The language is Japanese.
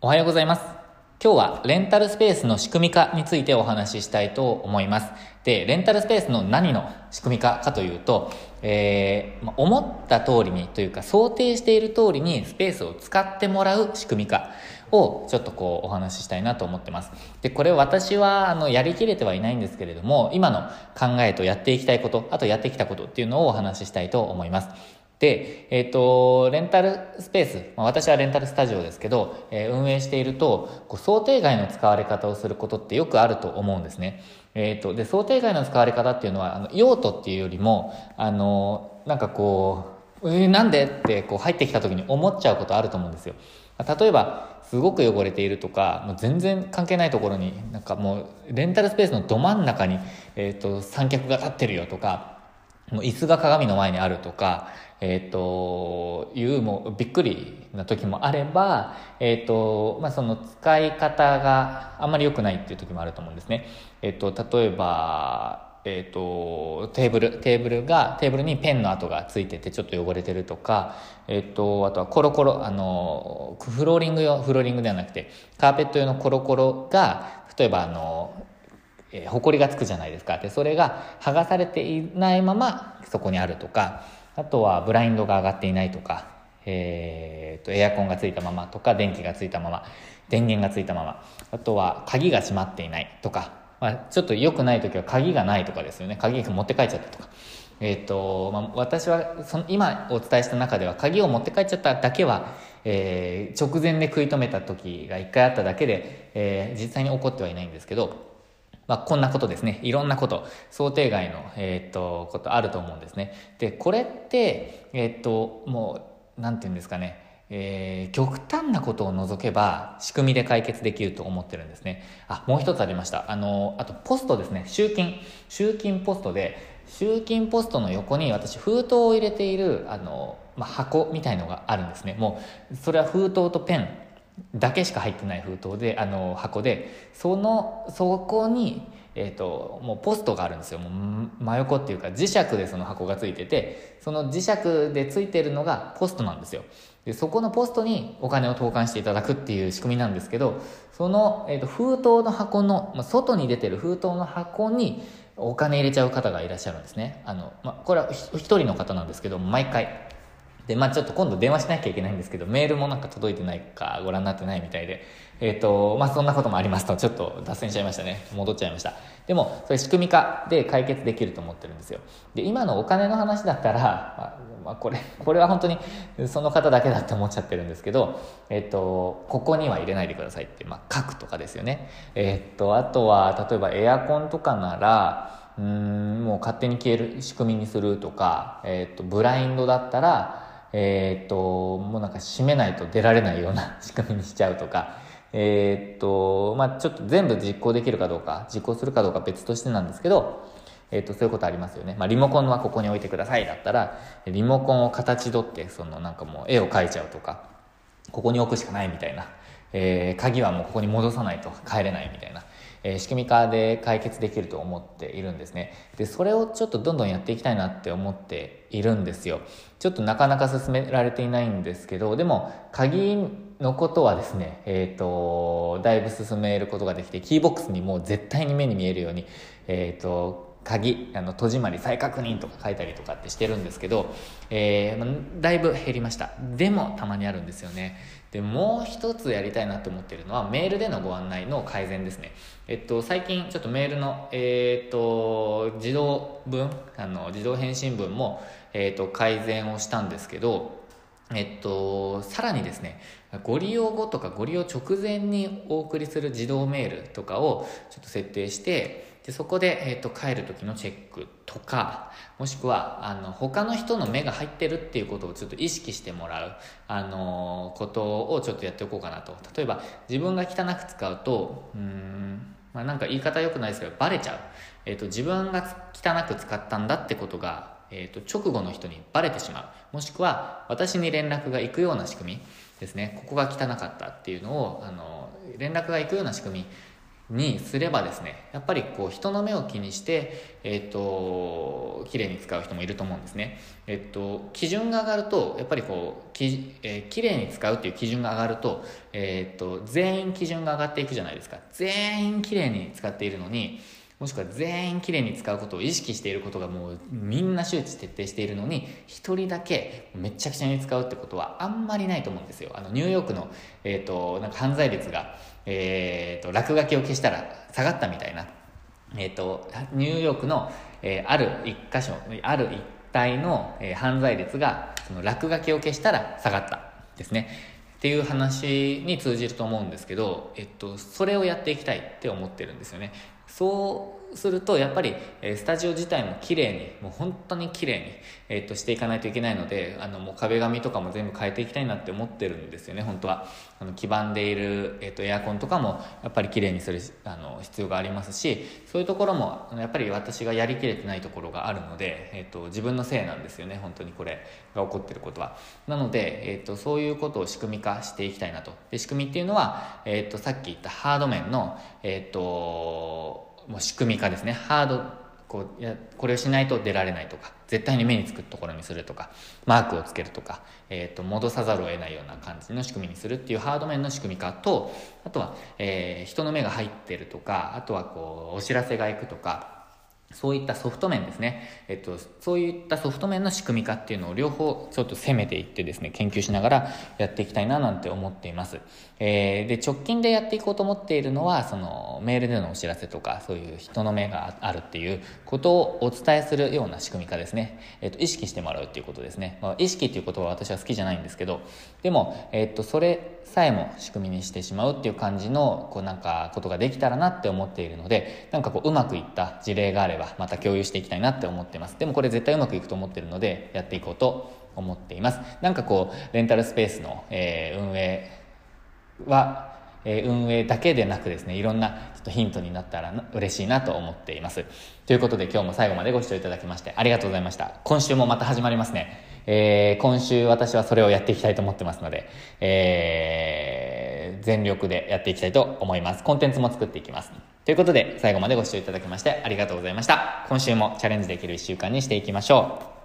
おはようございます。今日はレンタルスペースの仕組み化についてお話ししたいと思います。で、レンタルスペースの何の仕組み化かというと、えー、思った通りにというか想定している通りにスペースを使ってもらう仕組み化をちょっとこうお話ししたいなと思ってます。で、これ私はあのやりきれてはいないんですけれども、今の考えとやっていきたいこと、あとやってきたことっていうのをお話ししたいと思います。で、えっ、ー、と、レンタルスペース、まあ、私はレンタルスタジオですけど、えー、運営していると、こう想定外の使われ方をすることってよくあると思うんですね。えっ、ー、と、で、想定外の使われ方っていうのは、あの用途っていうよりも、あの、なんかこう、えー、なんでってこう入ってきた時に思っちゃうことあると思うんですよ。例えば、すごく汚れているとか、もう全然関係ないところに、なんかもう、レンタルスペースのど真ん中に、えっ、と、三脚が立ってるよとか、もう椅子が鏡の前にあるとか、えっ、ー、と、いうもうびっくりな時もあれば、えっ、ー、と、まあ、その使い方があんまり良くないっていう時もあると思うんですね。えっ、ー、と、例えば、えっ、と、テーブル、テーブルが、テーブルにペンの跡がついててちょっと汚れてるとか、えっ、と、あとはコロコロ、あの、フローリング用、フローリングではなくて、カーペット用のコロコロが、例えばあの、えー、埃がつくじゃないですか。で、それが剥がされていないままそこにあるとか、あとはブラインドが上がっていないとか、えー、とエアコンがついたままとか電気がついたまま電源がついたままあとは鍵が閉まっていないとか、まあ、ちょっと良くない時は鍵がないとかですよね鍵持って帰っちゃったとか。えーとまあ、私はその今お伝えした中では鍵を持って帰っちゃっただけは、えー、直前で食い止めた時が1回あっただけで、えー、実際に起こってはいないんですけどまあ、こんなことですね。いろんなこと、想定外の、えー、っと、ことあると思うんですね。で、これって、えー、っと、もう、なんて言うんですかね。えー、極端なことを除けば仕組みで解決できると思ってるんですね。あ、もう一つありました。あの、あとポストですね。集金。集金ポストで、集金ポストの横に私封筒を入れている、あの、まあ、箱みたいのがあるんですね。もう、それは封筒とペンだけしか入ってない封筒であの箱でそのそこに、えーと、もうポストがあるんですよ。もう真横っていうか磁石でその箱がついててその磁石でついてるのがポストなんですよ。でそこのポストにお金を投函していただくっていう仕組みなんですけどその、えーと、封筒の箱の、まあ、外に出てる封筒の箱にお金入れちゃう方がいらっしゃるんですね。あの、まあ、これは一人の方なんですけど毎回。で、まあちょっと今度電話しなきゃいけないんですけど、メールもなんか届いてないかご覧になってないみたいで、えっ、ー、と、まあそんなこともありますと、ちょっと脱線しちゃいましたね。戻っちゃいました。でも、それ仕組み化で解決できると思ってるんですよ。で、今のお金の話だったら、まあ、まあ、これ、これは本当にその方だけだって思っちゃってるんですけど、えっ、ー、と、ここには入れないでくださいって、まあ書くとかですよね。えっ、ー、と、あとは、例えばエアコンとかなら、うんもう勝手に消える仕組みにするとか、えっ、と、ブラインドだったら、えー、っと、もうなんか閉めないと出られないような仕組みにしちゃうとか、えー、っと、まあちょっと全部実行できるかどうか、実行するかどうか別としてなんですけど、えっと、そういうことありますよね。まあリモコンはここに置いてくださいだったら、リモコンを形取って、そのなんかもう絵を描いちゃうとか、ここに置くしかないみたいな、えー、鍵はもうここに戻さないと帰れないみたいな。えー、仕組み化で解決できると思っているんですね。で、それをちょっとどんどんやっていきたいなって思っているんですよ。ちょっとなかなか進められていないんですけど、でも、鍵のことはですね、えっ、ー、と、だいぶ進めることができて、キーボックスにもう絶対に目に見えるように、えっ、と、鍵、あの、戸締まり再確認とか書いたりとかってしてるんですけど、えー、だいぶ減りました。でも、たまにあるんですよね。で、もう一つやりたいなと思ってるのは、メールでのご案内の改善ですね。えっと、最近、ちょっとメールの、えー、っと、自動文、あの、自動返信文も、えー、っと、改善をしたんですけど、えっと、さらにですね、ご利用後とかご利用直前にお送りする自動メールとかをちょっと設定して、でそこで、えっ、ー、と、帰る時のチェックとか、もしくは、あの、他の人の目が入ってるっていうことをちょっと意識してもらう、あのー、ことをちょっとやっておこうかなと。例えば、自分が汚く使うと、うん、まあ、なんか言い方良くないですけど、バレちゃう。えっ、ー、と、自分が汚く使ったんだってことが、えっ、と、直後の人にバレてしまう。もしくは、私に連絡が行くような仕組みですね。ここが汚かったっていうのを、あの、連絡が行くような仕組みにすればですねやっぱりこう人の目を気にしてえっ、と綺麗に使う人もいると思うんですね。えっ、と基準が上がるとやっぱりこうき、えー、綺麗に使うっていう基準が上がるとえっ、と全員基準が上がっていくじゃないですか。全員綺麗に使っているのにもしくは全員きれいに使うことを意識していることがもうみんな周知徹底しているのに一人だけめちゃくちゃに使うってことはあんまりないと思うんですよ。あのニューヨークの、えーと、なんか犯罪率が、えーと、落書きを消したら下がったみたいな、えーと、ニューヨークの、えー、ある一箇所ある一帯の、えー、犯罪率がその落書きを消したら下がったですねっていう話に通じると思うんですけど、えっと、それをやっていきたいって思ってるんですよね。そうするとやっぱり、えスタジオ自体も綺麗にもう本当に綺麗に、えー、としていかないといけないのであのもう壁紙とかも全部変えていきたいなって思ってるんですよね本当は。あの黄ばんでいる、えー、とエアコンとかもやっぱり綺麗にするあの必要がありますしそういうところもやっぱり私がやりきれてないところがあるので、えー、と自分のせいなんですよね本当にこれが起こってることは。なので、えー、とそういうことを仕組み化していきたいなと。で仕組みっていうのは、えー、とさっき言ったハード面のえっ、ともう仕組み化ですね。ハードこうやこれをしないと出られないとか絶対に目につくところにするとかマークをつけるとか、えーと、戻さざるを得ないような感じの仕組みにするっていうハード面の仕組み化とあとは、えー、人の目が入ってるとかあとはこうお知らせがいくとかそういったソフト面ですね、えっと、そういったソフト面の仕組み化っていうのを両方ちょっと攻めていってですね、研究しながらやっていきたいななんて思っています。えー、で、直近でやっていこうと思っているのは、そのメールでのお知らせとか、そういう人の目があるっていうことをお伝えするような仕組み化ですね。えっと、意識してもらうっていうことですね。まあ、意識っていうことは私は好きじゃないんですけど、でも、えっと、それさえも仕組みにしてしまうっていう感じの、こうなんかことができたらなって思っているので、なんかこううまくいった事例があれば、はまた共有していきたいなって思ってます。でもこれ絶対うまくいくと思ってるので、やっていこうと思っています。なんかこう、レンタルスペースの、えー、運営は、え、運営だけでなくですね、いろんなちょっとヒントになったら嬉しいなと思っています。ということで今日も最後までご視聴いただきましてありがとうございました。今週もまた始まりますね。えー、今週私はそれをやっていきたいと思ってますので、えー、全力でやっていきたいと思います。コンテンツも作っていきます。ということで、最後までご視聴いただきましてありがとうございました。今週もチャレンジできる1週間にしていきましょう。